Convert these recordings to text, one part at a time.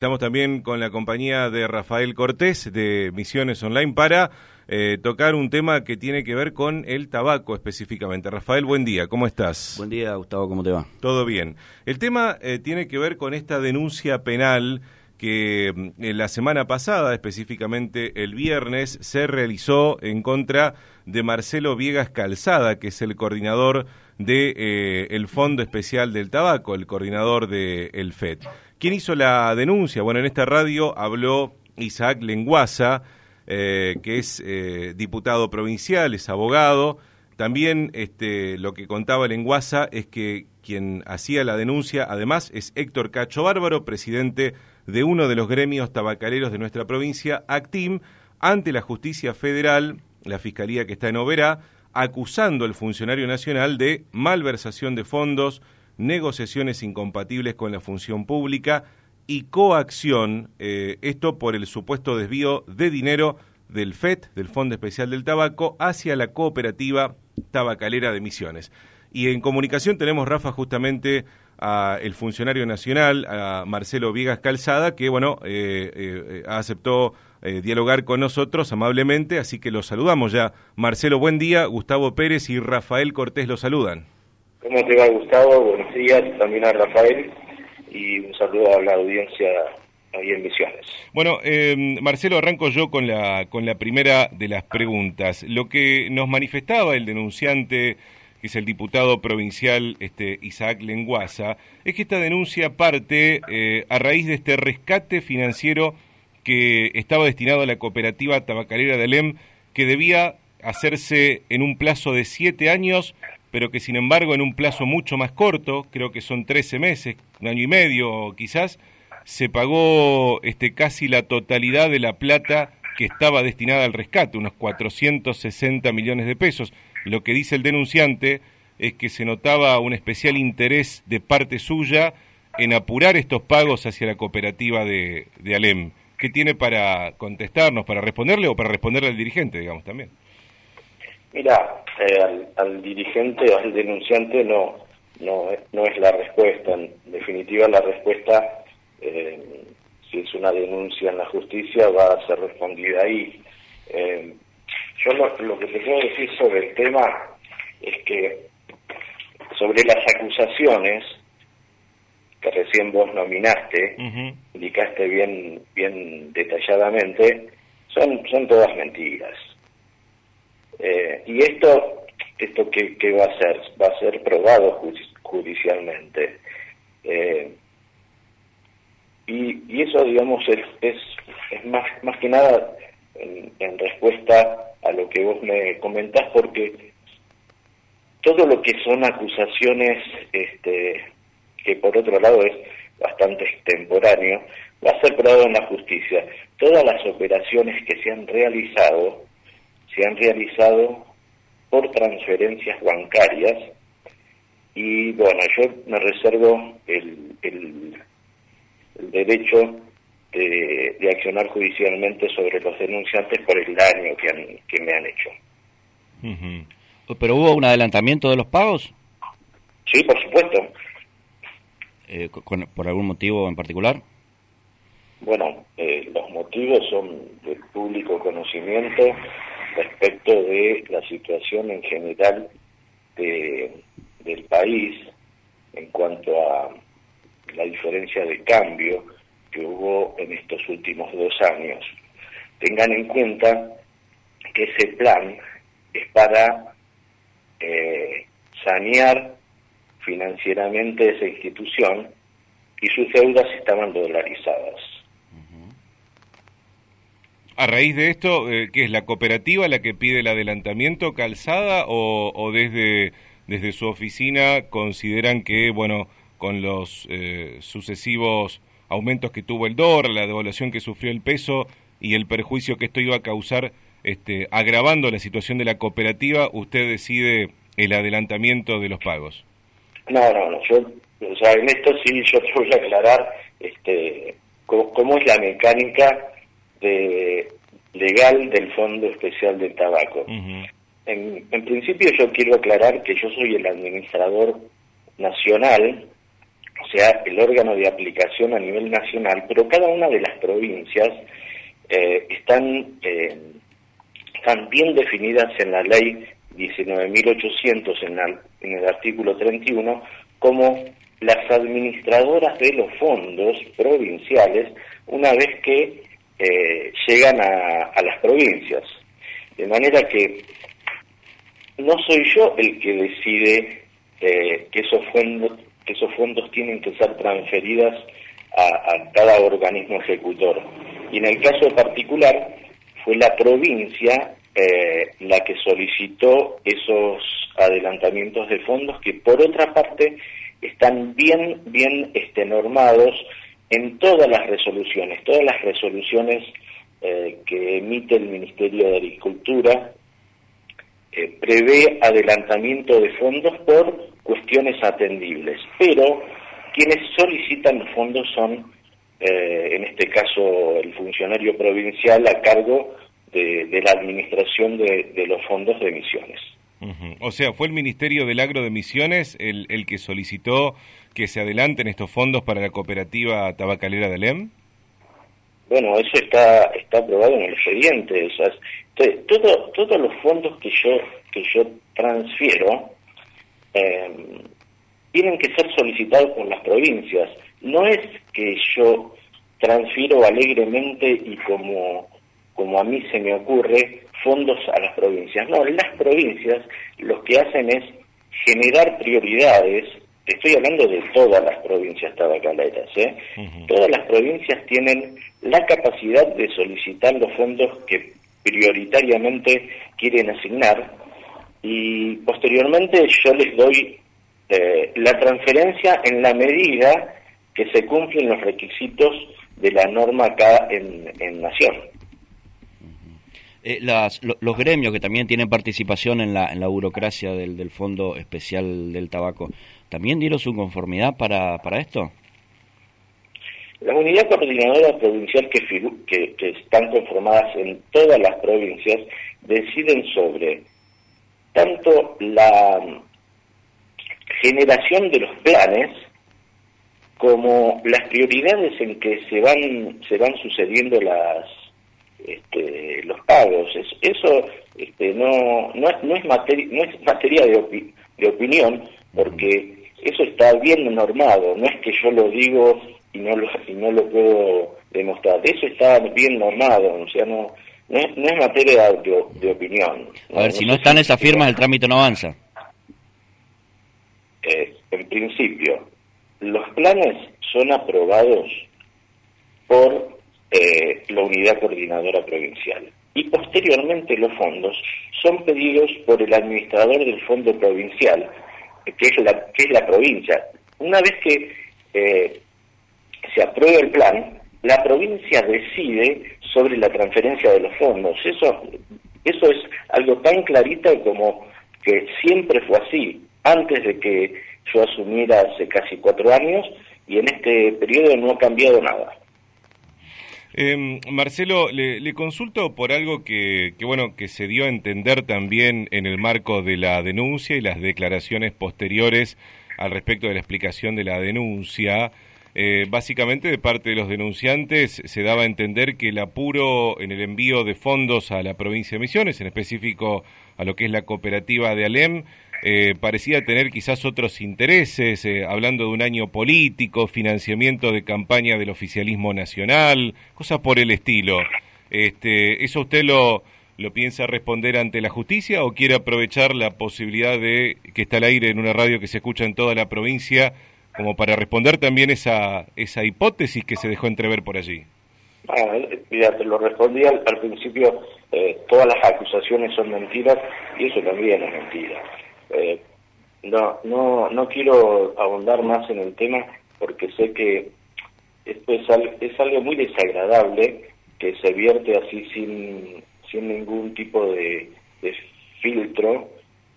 Estamos también con la compañía de Rafael Cortés de Misiones Online para eh, tocar un tema que tiene que ver con el tabaco específicamente. Rafael, buen día, ¿cómo estás? Buen día, Gustavo, ¿cómo te va? Todo bien. El tema eh, tiene que ver con esta denuncia penal que mm, la semana pasada, específicamente el viernes, se realizó en contra de Marcelo Viegas Calzada, que es el coordinador del de, eh, Fondo Especial del Tabaco, el coordinador del el FED. ¿Quién hizo la denuncia? Bueno, en esta radio habló Isaac Lenguaza, eh, que es eh, diputado provincial, es abogado. También este, lo que contaba Lenguaza es que quien hacía la denuncia, además, es Héctor Cacho Bárbaro, presidente de uno de los gremios tabacaleros de nuestra provincia, ACTIM, ante la justicia federal, la fiscalía que está en Oberá, acusando al funcionario nacional de malversación de fondos, negociaciones incompatibles con la función pública y coacción, eh, esto por el supuesto desvío de dinero del FET, del Fondo Especial del Tabaco, hacia la cooperativa tabacalera de Misiones. Y en comunicación tenemos, Rafa, justamente a el funcionario nacional, a Marcelo Viegas Calzada, que, bueno, eh, eh, aceptó dialogar con nosotros amablemente, así que los saludamos ya. Marcelo, buen día. Gustavo Pérez y Rafael Cortés los saludan. ¿Cómo te va, Gustavo? Buenos días, también a Rafael, y un saludo a la audiencia ahí en Misiones. Bueno, eh, Marcelo, arranco yo con la, con la primera de las preguntas. Lo que nos manifestaba el denunciante, que es el diputado provincial este, Isaac Lenguaza, es que esta denuncia parte eh, a raíz de este rescate financiero que estaba destinado a la cooperativa tabacalera de Alem, que debía hacerse en un plazo de siete años pero que sin embargo en un plazo mucho más corto, creo que son 13 meses, un año y medio quizás, se pagó este, casi la totalidad de la plata que estaba destinada al rescate, unos 460 millones de pesos. Lo que dice el denunciante es que se notaba un especial interés de parte suya en apurar estos pagos hacia la cooperativa de, de Alem. ¿Qué tiene para contestarnos, para responderle o para responderle al dirigente, digamos, también? Mira, eh, al, dirigente o al denunciante no, no, no es la respuesta. En definitiva, la respuesta, eh, si es una denuncia en la justicia, va a ser respondida ahí. Eh, yo lo, lo, que te puedo decir sobre el tema es que sobre las acusaciones que recién vos nominaste, indicaste bien, bien detalladamente, son, son todas mentiras. Eh, y esto, esto ¿qué, va a ser? Va a ser probado judicialmente. Eh, y, y, eso, digamos, es, es, es, más, más que nada en, en, respuesta a lo que vos me comentás, porque todo lo que son acusaciones, este, que por otro lado es bastante extemporáneo, va a ser probado en la justicia. Todas las operaciones que se han realizado se han realizado por transferencias bancarias y bueno, yo me reservo el, el, derecho de, de, accionar judicialmente sobre los denunciantes por el daño que, han, que me han hecho. ¿Pero hubo un adelantamiento de los pagos? Sí, por supuesto. Eh, ¿Por algún motivo en particular? Bueno, eh, los motivos son de público conocimiento respecto de la situación en general del país en cuanto a la diferencia de cambio que hubo en estos últimos dos años. Tengan en cuenta que ese plan es para eh, sanear financieramente esa institución y sus deudas estaban dolarizadas. A raíz de esto, eh, ¿qué es la cooperativa la que pide el adelantamiento calzada o, desde, desde su oficina consideran que, bueno, con los eh, sucesivos aumentos que tuvo el dólar, la devaluación que sufrió el peso y el perjuicio que esto iba a causar, este, agravando la situación de la cooperativa, usted decide el adelantamiento de los pagos? No, no, no. Yo, o sea, en esto sí yo te voy a aclarar este, cómo es la mecánica de, legal del Fondo Especial de Tabaco. en, en, principio yo quiero aclarar que yo soy el administrador nacional, o sea, el órgano de aplicación a nivel nacional, pero cada una de las provincias eh, están, eh, están bien definidas en la ley 19.800, en, en el artículo 31, como las administradoras de los fondos provinciales una vez que eh, llegan a, las provincias. De manera que no soy yo el que decide eh, que esos fondos que esos fondos tienen que ser transferidas a, cada organismo ejecutor. Y en el caso particular fue la provincia eh, la que solicitó esos adelantamientos de fondos que por otra parte están bien bien este, normados en todas las resoluciones, todas las resoluciones eh, que emite el Ministerio de Agricultura eh, prevé adelantamiento de fondos por cuestiones atendibles, pero quienes solicitan los fondos son, eh, en este caso, el funcionario provincial a cargo de, la administración de, los fondos de Misiones. O sea, ¿fue el Ministerio del Agro de Misiones el que solicitó que se adelanten estos fondos para la cooperativa tabacalera de Alem? Bueno, eso está está aprobado en el expediente. todo, todos los fondos que yo que yo transfiero eh, tienen que ser solicitados por las provincias. No es que yo transfiero alegremente y como como a mí se me ocurre fondos a las provincias. No, las provincias lo que hacen es generar prioridades. Estoy hablando de todas las provincias tabacaleras. ¿eh? Todas las provincias tienen la capacidad de solicitar los fondos que prioritariamente quieren asignar y posteriormente yo les doy eh, la transferencia en la medida que se cumplen los requisitos de la norma acá en, Nación. Eh, los gremios que también tienen participación en la, en la burocracia del, del Fondo Especial del Tabaco, ¿también dieron su conformidad para, para esto? La unidad coordinadora provincial que, que, están conformadas en todas las provincias deciden sobre tanto la generación de los planes como las prioridades en que se van se van sucediendo las este, los pagos eso este, no no es no es materia no es materia de, de opinión porque eso está bien normado no es que yo lo digo y no lo, y no lo puedo demostrar. Eso está bien normado, o sea, no, no, es, no es materia de, opinión. A ver, si no están esas firmas, el trámite no avanza. Eh, en principio, los planes son aprobados por eh, la unidad coordinadora provincial y posteriormente los fondos son pedidos por el administrador del fondo provincial, que es la, que es la provincia. Una vez que eh, se aprueba el plan, la provincia decide sobre la transferencia de los fondos. Eso, eso es algo tan clarito como que siempre fue así, antes de que yo asumiera hace casi cuatro años, y en este periodo no ha cambiado nada. Eh, Marcelo, le, consulto por algo que, que, bueno, que se dio a entender también en el marco de la denuncia y las declaraciones posteriores al respecto de la explicación de la denuncia. Eh, básicamente de parte de los denunciantes se daba a entender que el apuro en el envío de fondos a la provincia de Misiones, en específico a lo que es la cooperativa de Alem, eh, parecía tener quizás otros intereses, eh, hablando de un año político, financiamiento de campaña del oficialismo nacional, cosas por el estilo. Este, ¿Eso usted lo, lo piensa responder ante la justicia o quiere aprovechar la posibilidad de que está al aire en una radio que se escucha en toda la provincia como para responder también esa, esa hipótesis que se dejó entrever por allí. Ah, lo respondí al, principio, eh, todas las acusaciones son mentiras y eso también es mentira. Eh, no, no, no quiero ahondar más en el tema porque sé que esto es, es algo muy desagradable que se vierte así sin, sin ningún tipo de, filtro.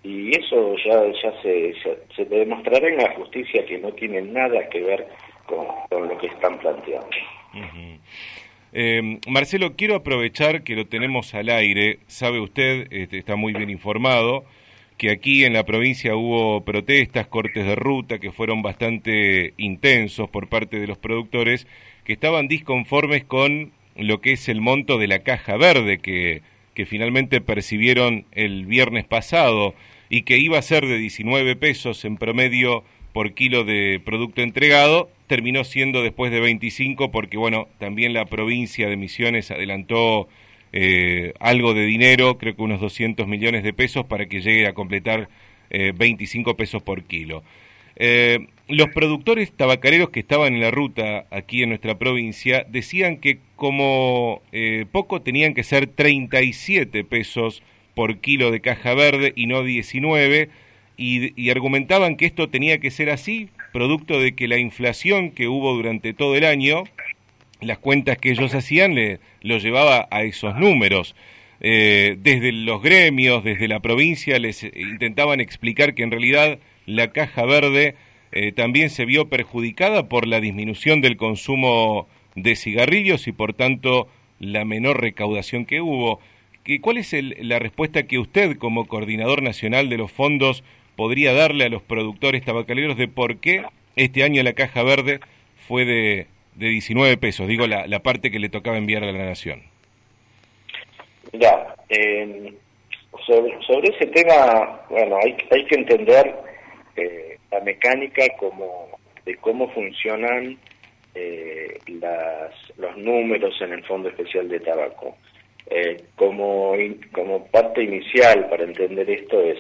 Y eso ya ya se, se, demostrará en la justicia que no tiene nada que ver con, lo que están planteando. Eh, Marcelo, quiero aprovechar que lo tenemos al aire, sabe usted, este, está muy bien informado, que aquí en la provincia hubo protestas, cortes de ruta que fueron bastante intensos por parte de los productores que estaban disconformes con lo que es el monto de la caja verde que, que finalmente percibieron el viernes pasado y que iba a ser de 19 pesos en promedio por kilo de producto entregado, terminó siendo después de 25 porque, bueno, también la provincia de Misiones adelantó eh, algo de dinero, creo que unos 200 millones de pesos para que llegue a completar 25 eh, pesos por kilo. Eh, los productores tabacareros que estaban en la ruta aquí en nuestra provincia decían que como poco tenían que ser 37 pesos por kilo de caja verde y no 19 y, y, argumentaban que esto tenía que ser así, producto de que la inflación que hubo durante todo el año las cuentas que ellos hacían le, lo llevaba a esos números. Eh, desde los gremios, desde la provincia, les intentaban explicar que en realidad la caja verde eh, también se vio perjudicada por la disminución del consumo de cigarrillos y por tanto la menor recaudación que hubo. ¿Cuál es la respuesta que usted, como coordinador nacional de los fondos, podría darle a los productores tabacaleros de por qué este año la caja verde fue de, de 19 pesos, digo la, la parte que le tocaba enviar a la nación. Ya, eh, sobre, sobre, ese tema, bueno, hay, hay que entender eh, la mecánica como de cómo funcionan eh, las, los números en el Fondo Especial de Tabaco. Eh, como, como parte inicial para entender esto es,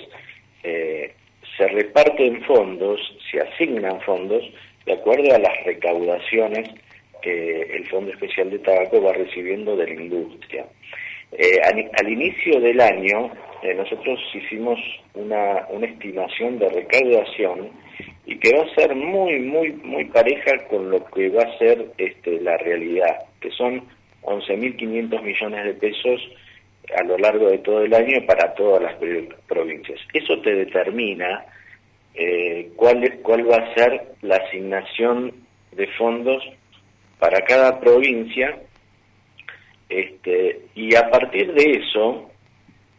eh, se reparten fondos, se asignan fondos de acuerdo a las recaudaciones que el Fondo Especial de Tabaco va recibiendo de la industria. Eh, al, inicio del año, eh, nosotros hicimos una, estimación de recaudación y que va a ser muy, muy, muy pareja con lo que va a ser este, la realidad, que son 11.500 millones de pesos a lo largo de todo el año para todas las provincias. Eso te determina eh, cuál, cuál va a ser la asignación de fondos para cada provincia este, y a partir de eso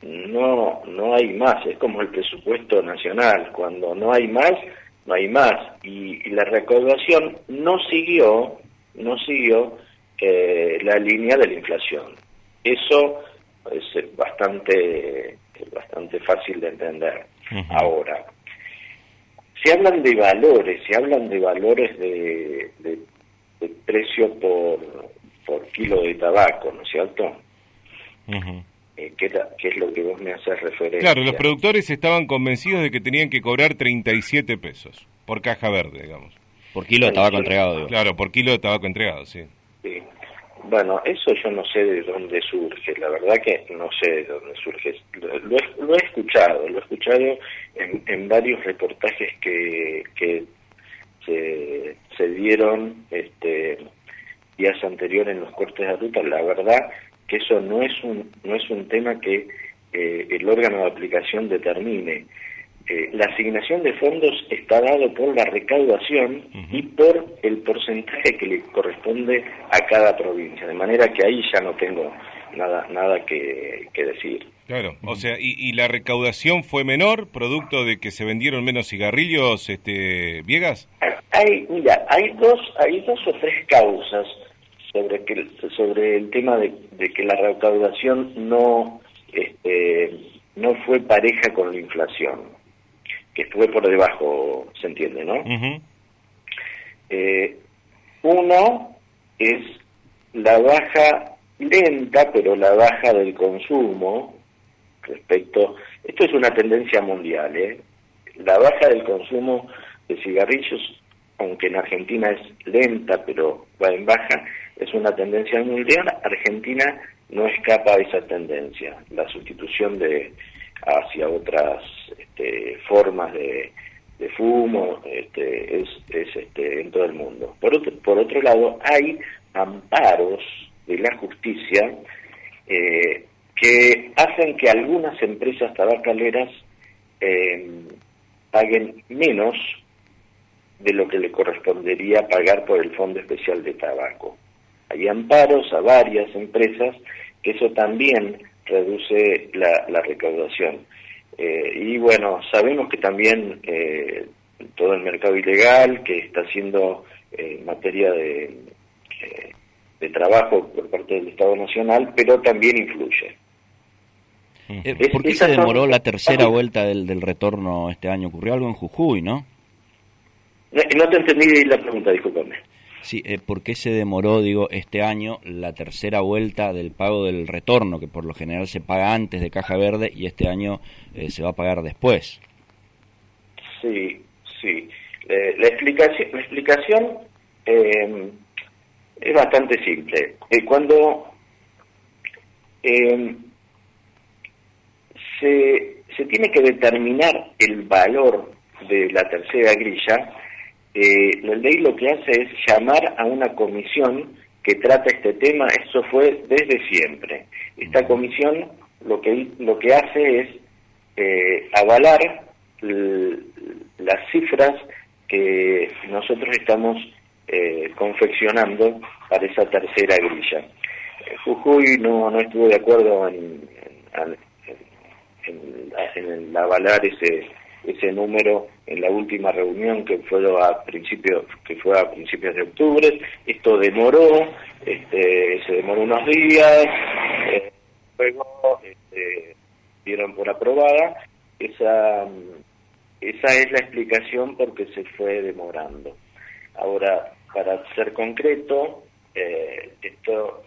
no no hay más es como el presupuesto nacional cuando no hay más no hay más y, la recaudación no siguió no siguió eh, la línea de la inflación. Eso es bastante bastante fácil de entender ahora. Se hablan de valores se hablan de valores de precio por, por kilo de tabaco, ¿no es cierto? Eh, ¿qué, es lo que vos me haces referencia? Claro, los productores estaban convencidos de que tenían que cobrar 37 pesos por caja verde, digamos. Por kilo de tabaco entregado. Claro, por kilo de tabaco entregado, sí. sí. Bueno, eso yo no sé de dónde surge, la verdad que no sé de dónde surge. Lo, he escuchado, lo he escuchado en, en varios reportajes que, que se, se dieron este, días anteriores en los cortes de ruta, la verdad que eso no es un, no es un tema que eh, el órgano de aplicación determine. Eh, la asignación de fondos está dado por la recaudación y por el porcentaje que le corresponde a cada provincia, de manera que ahí ya no tengo nada nada que, que decir. Claro, o sea, y, la recaudación fue menor, producto de que se vendieron menos cigarrillos, este, Viegas. Hay, mira, hay dos, hay dos o tres causas sobre que sobre el tema de, que la recaudación no, este, no fue pareja con la inflación, que estuve por debajo, se entiende, ¿no? Eh, uno es la baja lenta, pero la baja del consumo respecto, esto es una tendencia mundial, ¿eh? la baja del consumo de cigarrillos, aunque en Argentina es lenta, pero va en baja, es una tendencia mundial, Argentina no escapa a esa tendencia, la sustitución de hacia otras este, formas de, fumo este, es, es este, en todo el mundo. Por otro, por otro lado, hay amparos de la justicia eh, que hacen que algunas empresas tabacaleras eh, paguen menos de lo que le correspondería pagar por el Fondo Especial de Tabaco. Hay amparos a varias empresas que eso también reduce la, recaudación. y bueno, sabemos que también todo el mercado ilegal que está haciendo en materia de, de trabajo por parte del Estado Nacional, pero también influye. Eh, ¿Por qué se demoró la tercera vuelta del, del retorno este año? Ocurrió algo en Jujuy, ¿no? No, te entendí la pregunta, discúlpame. Sí, eh, ¿por qué se demoró, digo, este año la tercera vuelta del pago del retorno, que por lo general se paga antes de Caja Verde y este año eh, se va a pagar después? Sí, sí. la explicación, la explicación es bastante simple. cuando se, se tiene que determinar el valor de la tercera grilla, eh, la ley lo que hace es llamar a una comisión que trata este tema, eso fue desde siempre. Esta comisión lo que, lo que hace es eh, avalar las cifras que nosotros estamos eh, confeccionando para esa tercera grilla. Jujuy no, no estuvo de acuerdo en, en, avalar ese ese número en la última reunión que fue a principios que fue a principios de octubre esto demoró este, se demoró unos días eh, luego este, dieron por aprobada esa esa es la explicación por qué se fue demorando. Ahora para ser concreto eh, esto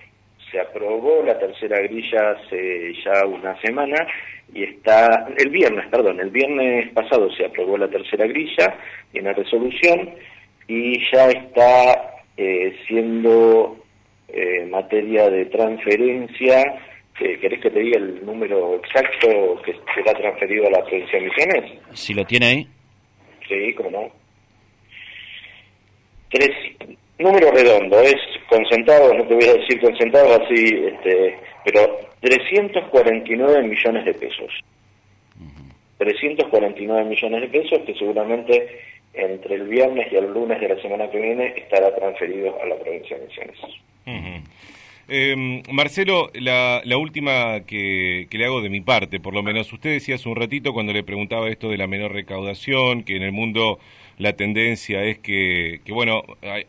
se aprobó la tercera grilla hace ya una semana y está, el viernes, perdón, el viernes pasado se aprobó la tercera grilla en la resolución y ya está eh, siendo eh, materia de transferencia. ¿Querés que te diga el número exacto que será transferido a la provincia de Misiones? Si lo tiene ahí. Sí, cómo no. Tres, número redondo, es concentrado, no te voy a decir concentrado así, este, pero 349 millones de pesos. 349 millones de pesos que seguramente entre el viernes y el lunes de la semana que viene estará transferido a la provincia de Misiones. Em, Marcelo, la, última que, le hago de mi parte, por lo menos usted decía hace un ratito cuando le preguntaba esto de la menor recaudación, que en el mundo la tendencia es que, bueno, hay,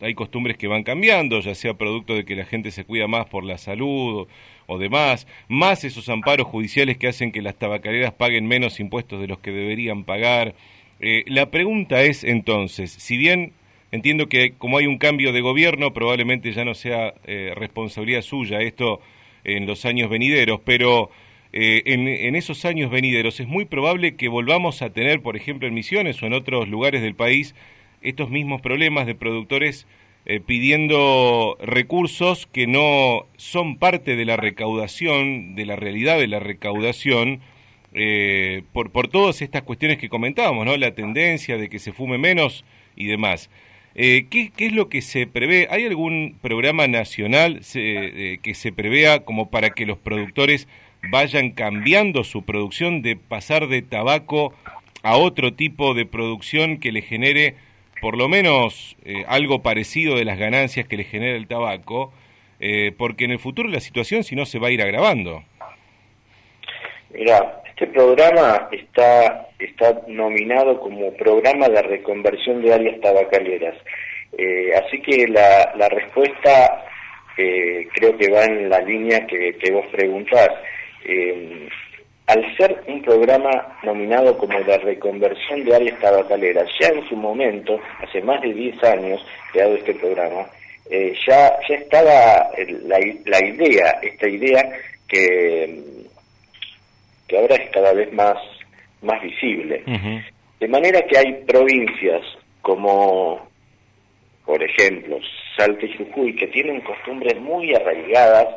hay, costumbres que van cambiando, ya sea producto de que la gente se cuida más por la salud o, demás, más esos amparos judiciales que hacen que las tabacaleras paguen menos impuestos de los que deberían pagar. Eh, la pregunta es entonces, si bien entiendo que como hay un cambio de gobierno, probablemente ya no sea eh, responsabilidad suya esto en los años venideros, pero eh, en, esos años venideros es muy probable que volvamos a tener, por ejemplo, en Misiones o en otros lugares del país, estos mismos problemas de productores eh, pidiendo recursos que no son parte de la recaudación, de la realidad de la recaudación, eh, por, por todas estas cuestiones que comentábamos, ¿no? La tendencia de que se fume menos y demás. ¿qué, ¿qué, es lo que se prevé? ¿Hay algún programa nacional que se prevea como para que los productores vayan cambiando su producción de pasar de tabaco a otro tipo de producción que le genere por lo menos eh, algo parecido de las ganancias que le genera el tabaco, eh, porque en el futuro la situación si no se va a ir agravando. Mira, este programa está, está nominado como programa de reconversión de áreas tabacaleras. Eh, así que la, la respuesta creo que va en la línea que, que vos preguntás. Eh, al ser un programa nominado como de reconversión de áreas tabacaleras, ya en su momento, hace más de 10 años creado este programa, eh, ya, ya estaba la, la, idea, esta idea que, que ahora es cada vez más, más visible. De manera que hay provincias como, por ejemplo, Salta y Jujuy, que tienen costumbres muy arraigadas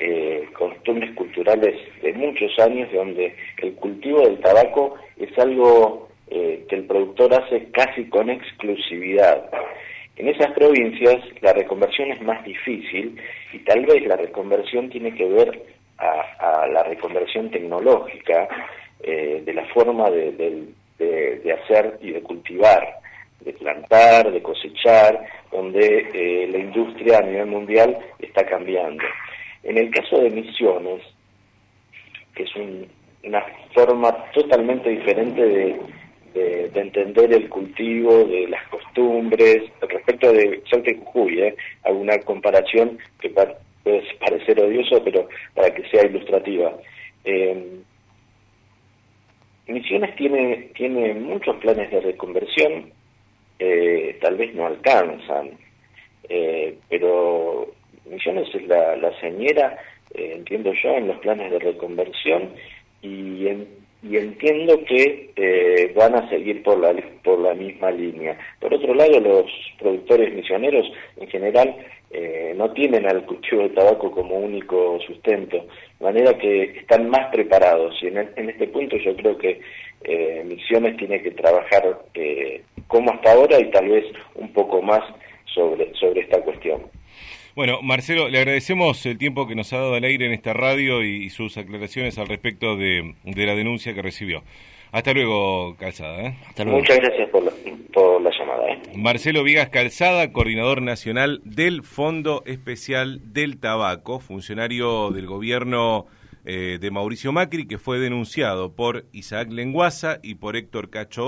eh, costumbres culturales de muchos años, donde el cultivo del tabaco es algo eh, que el productor hace casi con exclusividad. En esas provincias la reconversión es más difícil y tal vez la reconversión tiene que ver a, la reconversión tecnológica eh, de la forma de, de, hacer y de cultivar, de plantar, de cosechar, donde la industria a nivel mundial está cambiando. En el caso de Misiones, que es un, una forma totalmente diferente de, de, entender el cultivo, de las costumbres, respecto de Salta y Jujuy, ¿eh? alguna comparación que puede parecer odioso, pero para que sea ilustrativa. Eh, Misiones tiene, tiene muchos planes de reconversión, eh, tal vez no alcanzan, eh, pero Misiones es la, señera, eh, entiendo yo, en los planes de reconversión y entiendo que eh, van a seguir por la, por la misma línea. Por otro lado, los productores misioneros en general eh, no tienen al cultivo de tabaco como único sustento, de manera que están más preparados y en, en este punto yo creo que eh, Misiones tiene que trabajar como hasta ahora y tal vez un poco más sobre, sobre esta cuestión. Bueno, Marcelo, le agradecemos el tiempo que nos ha dado al aire en esta radio y, sus aclaraciones al respecto de, la denuncia que recibió. Hasta luego, Calzada. ¿eh? Muchas gracias por la, llamada. ¿eh? Marcelo Vigas Calzada, coordinador nacional del Fondo Especial del Tabaco, funcionario del gobierno eh, de Mauricio Macri, que fue denunciado por Isaac Lenguaza y por Héctor Cacho